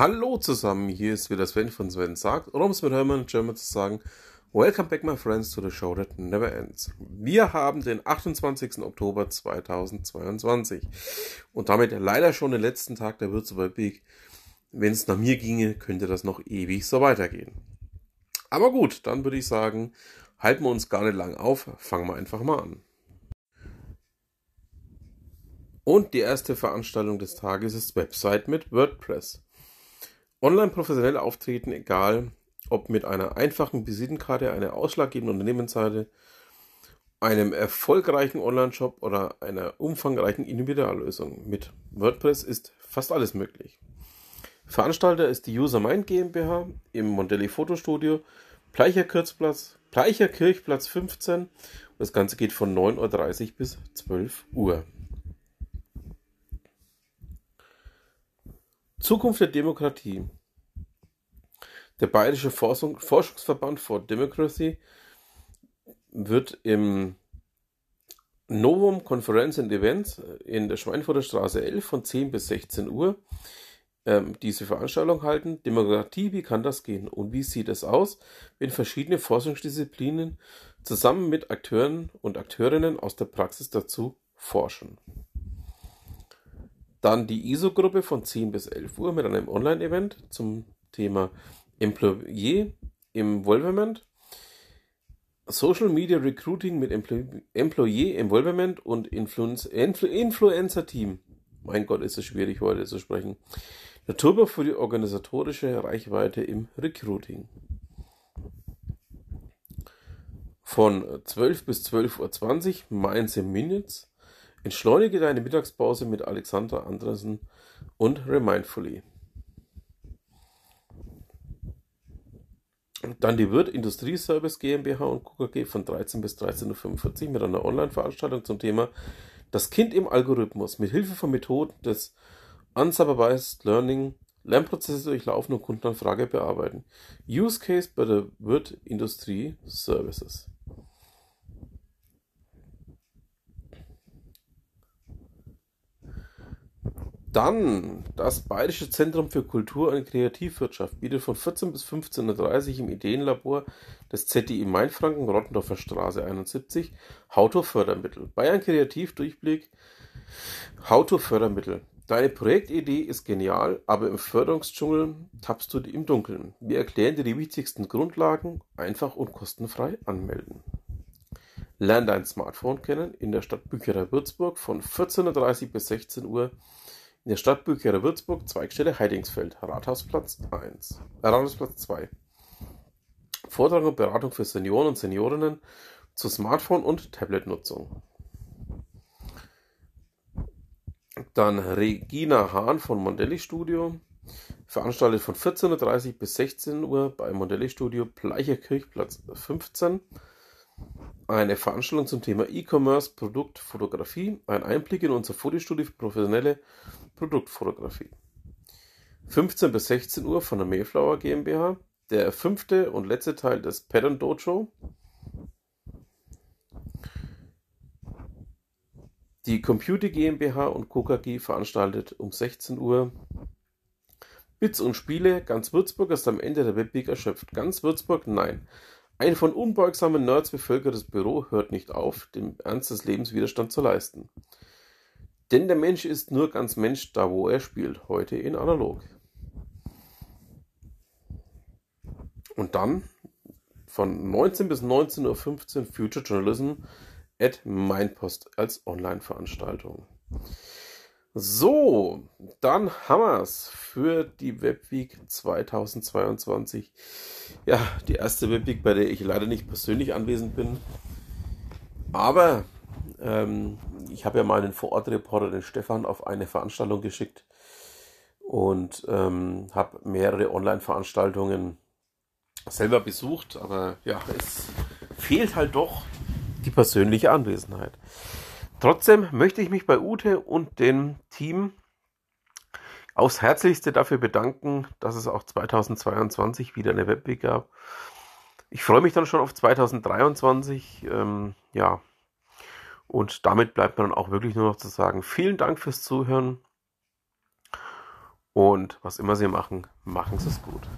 Hallo zusammen, hier ist wieder Sven von Sven sagt, oder um es mit Hermann German zu sagen, Welcome back my friends to the show that never ends. Wir haben den 28. Oktober 2022 und damit leider schon den letzten Tag der Würzburger Week. Wenn es nach mir ginge, könnte das noch ewig so weitergehen. Aber gut, dann würde ich sagen, halten wir uns gar nicht lang auf, fangen wir einfach mal an. Und die erste Veranstaltung des Tages ist Website mit WordPress. Online professionell auftreten, egal ob mit einer einfachen Visitenkarte, einer ausschlaggebenden Unternehmensseite, einem erfolgreichen Online-Shop oder einer umfangreichen Individuallösung. Mit WordPress ist fast alles möglich. Veranstalter ist die User Mind GmbH im Mondelli Fotostudio, Pleicher Kirchplatz, Pleicher Kirchplatz 15. Das Ganze geht von 9.30 Uhr bis 12 Uhr. Zukunft der Demokratie. Der Bayerische Forschungsverband for Democracy wird im Novum Konferenz and Events in der Schweinfurter Straße 11 von 10 bis 16 Uhr ähm, diese Veranstaltung halten. Demokratie, wie kann das gehen? Und wie sieht es aus, wenn verschiedene Forschungsdisziplinen zusammen mit Akteuren und Akteurinnen aus der Praxis dazu forschen? Dann die ISO-Gruppe von 10 bis 11 Uhr mit einem Online-Event zum Thema Employee Involvement, Social Media Recruiting mit Employee Involvement und Influence, Influ Influencer Team. Mein Gott, ist es schwierig heute zu sprechen. Der Turbo für die organisatorische Reichweite im Recruiting. Von 12 bis 12.20 Uhr Mainz Minutes Entschleunige deine Mittagspause mit Alexandra Andresen und Remindfully. Dann die Wirt Industrieservice GmbH und KKG von 13 bis 13.45 Uhr mit einer Online-Veranstaltung zum Thema Das Kind im Algorithmus mit Hilfe von Methoden des Unsupervised Learning Lernprozesse durchlaufen und Kundenanfrage bearbeiten. Use Case bei der Wirt Industrie Services. Dann das Bayerische Zentrum für Kultur und Kreativwirtschaft bietet von 14 bis 15.30 Uhr im Ideenlabor des ZDI Mainfranken, Rottendorfer Straße 71, Hauto-Fördermittel. Bayern Kreativdurchblick, Hauto-Fördermittel. Deine Projektidee ist genial, aber im Förderungsdschungel tappst du im Dunkeln. Wir erklären dir die wichtigsten Grundlagen, einfach und kostenfrei anmelden. Lern dein Smartphone kennen in der Stadtbücherei Würzburg von 14.30 Uhr bis 16 Uhr in der Stadtbücherei Würzburg, Zweigstelle Heidingsfeld, Rathausplatz 1, äh, Rathausplatz 2. Vortrag und Beratung für Senioren und Seniorinnen zur Smartphone- und Tablet-Nutzung. Dann Regina Hahn von Mondelli Studio, veranstaltet von 14.30 Uhr bis 16 Uhr bei Mondelli Studio Pleicher Kirchplatz 15 eine Veranstaltung zum Thema E-Commerce, Produktfotografie, ein Einblick in unser Fotostudio für professionelle Produktfotografie. 15 bis 16 Uhr von der Mayflower GmbH, der fünfte und letzte Teil des Pattern Dojo. Die Computer GmbH und KKG veranstaltet um 16 Uhr Bits und Spiele. Ganz Würzburg ist am Ende der Webweek erschöpft. Ganz Würzburg? Nein. Ein von unbeugsamen Nerds bevölkertes Büro hört nicht auf, dem Ernst des Lebens Widerstand zu leisten. Denn der Mensch ist nur ganz Mensch da, wo er spielt, heute in analog. Und dann von 19 bis 19.15 Uhr Future Journalism at Mindpost als Online-Veranstaltung. So, dann es für die Webweek 2022. Ja, die erste Webweek, bei der ich leider nicht persönlich anwesend bin. Aber ähm, ich habe ja mal den Vorortreporter, den Stefan, auf eine Veranstaltung geschickt und ähm, habe mehrere Online-Veranstaltungen selber besucht. Aber ja, es fehlt halt doch die persönliche Anwesenheit. Trotzdem möchte ich mich bei Ute und dem Team aufs Herzlichste dafür bedanken, dass es auch 2022 wieder eine Webweek gab. Ich freue mich dann schon auf 2023. Ähm, ja, und damit bleibt mir dann auch wirklich nur noch zu sagen, vielen Dank fürs Zuhören Und was immer Sie machen, machen Sie es gut.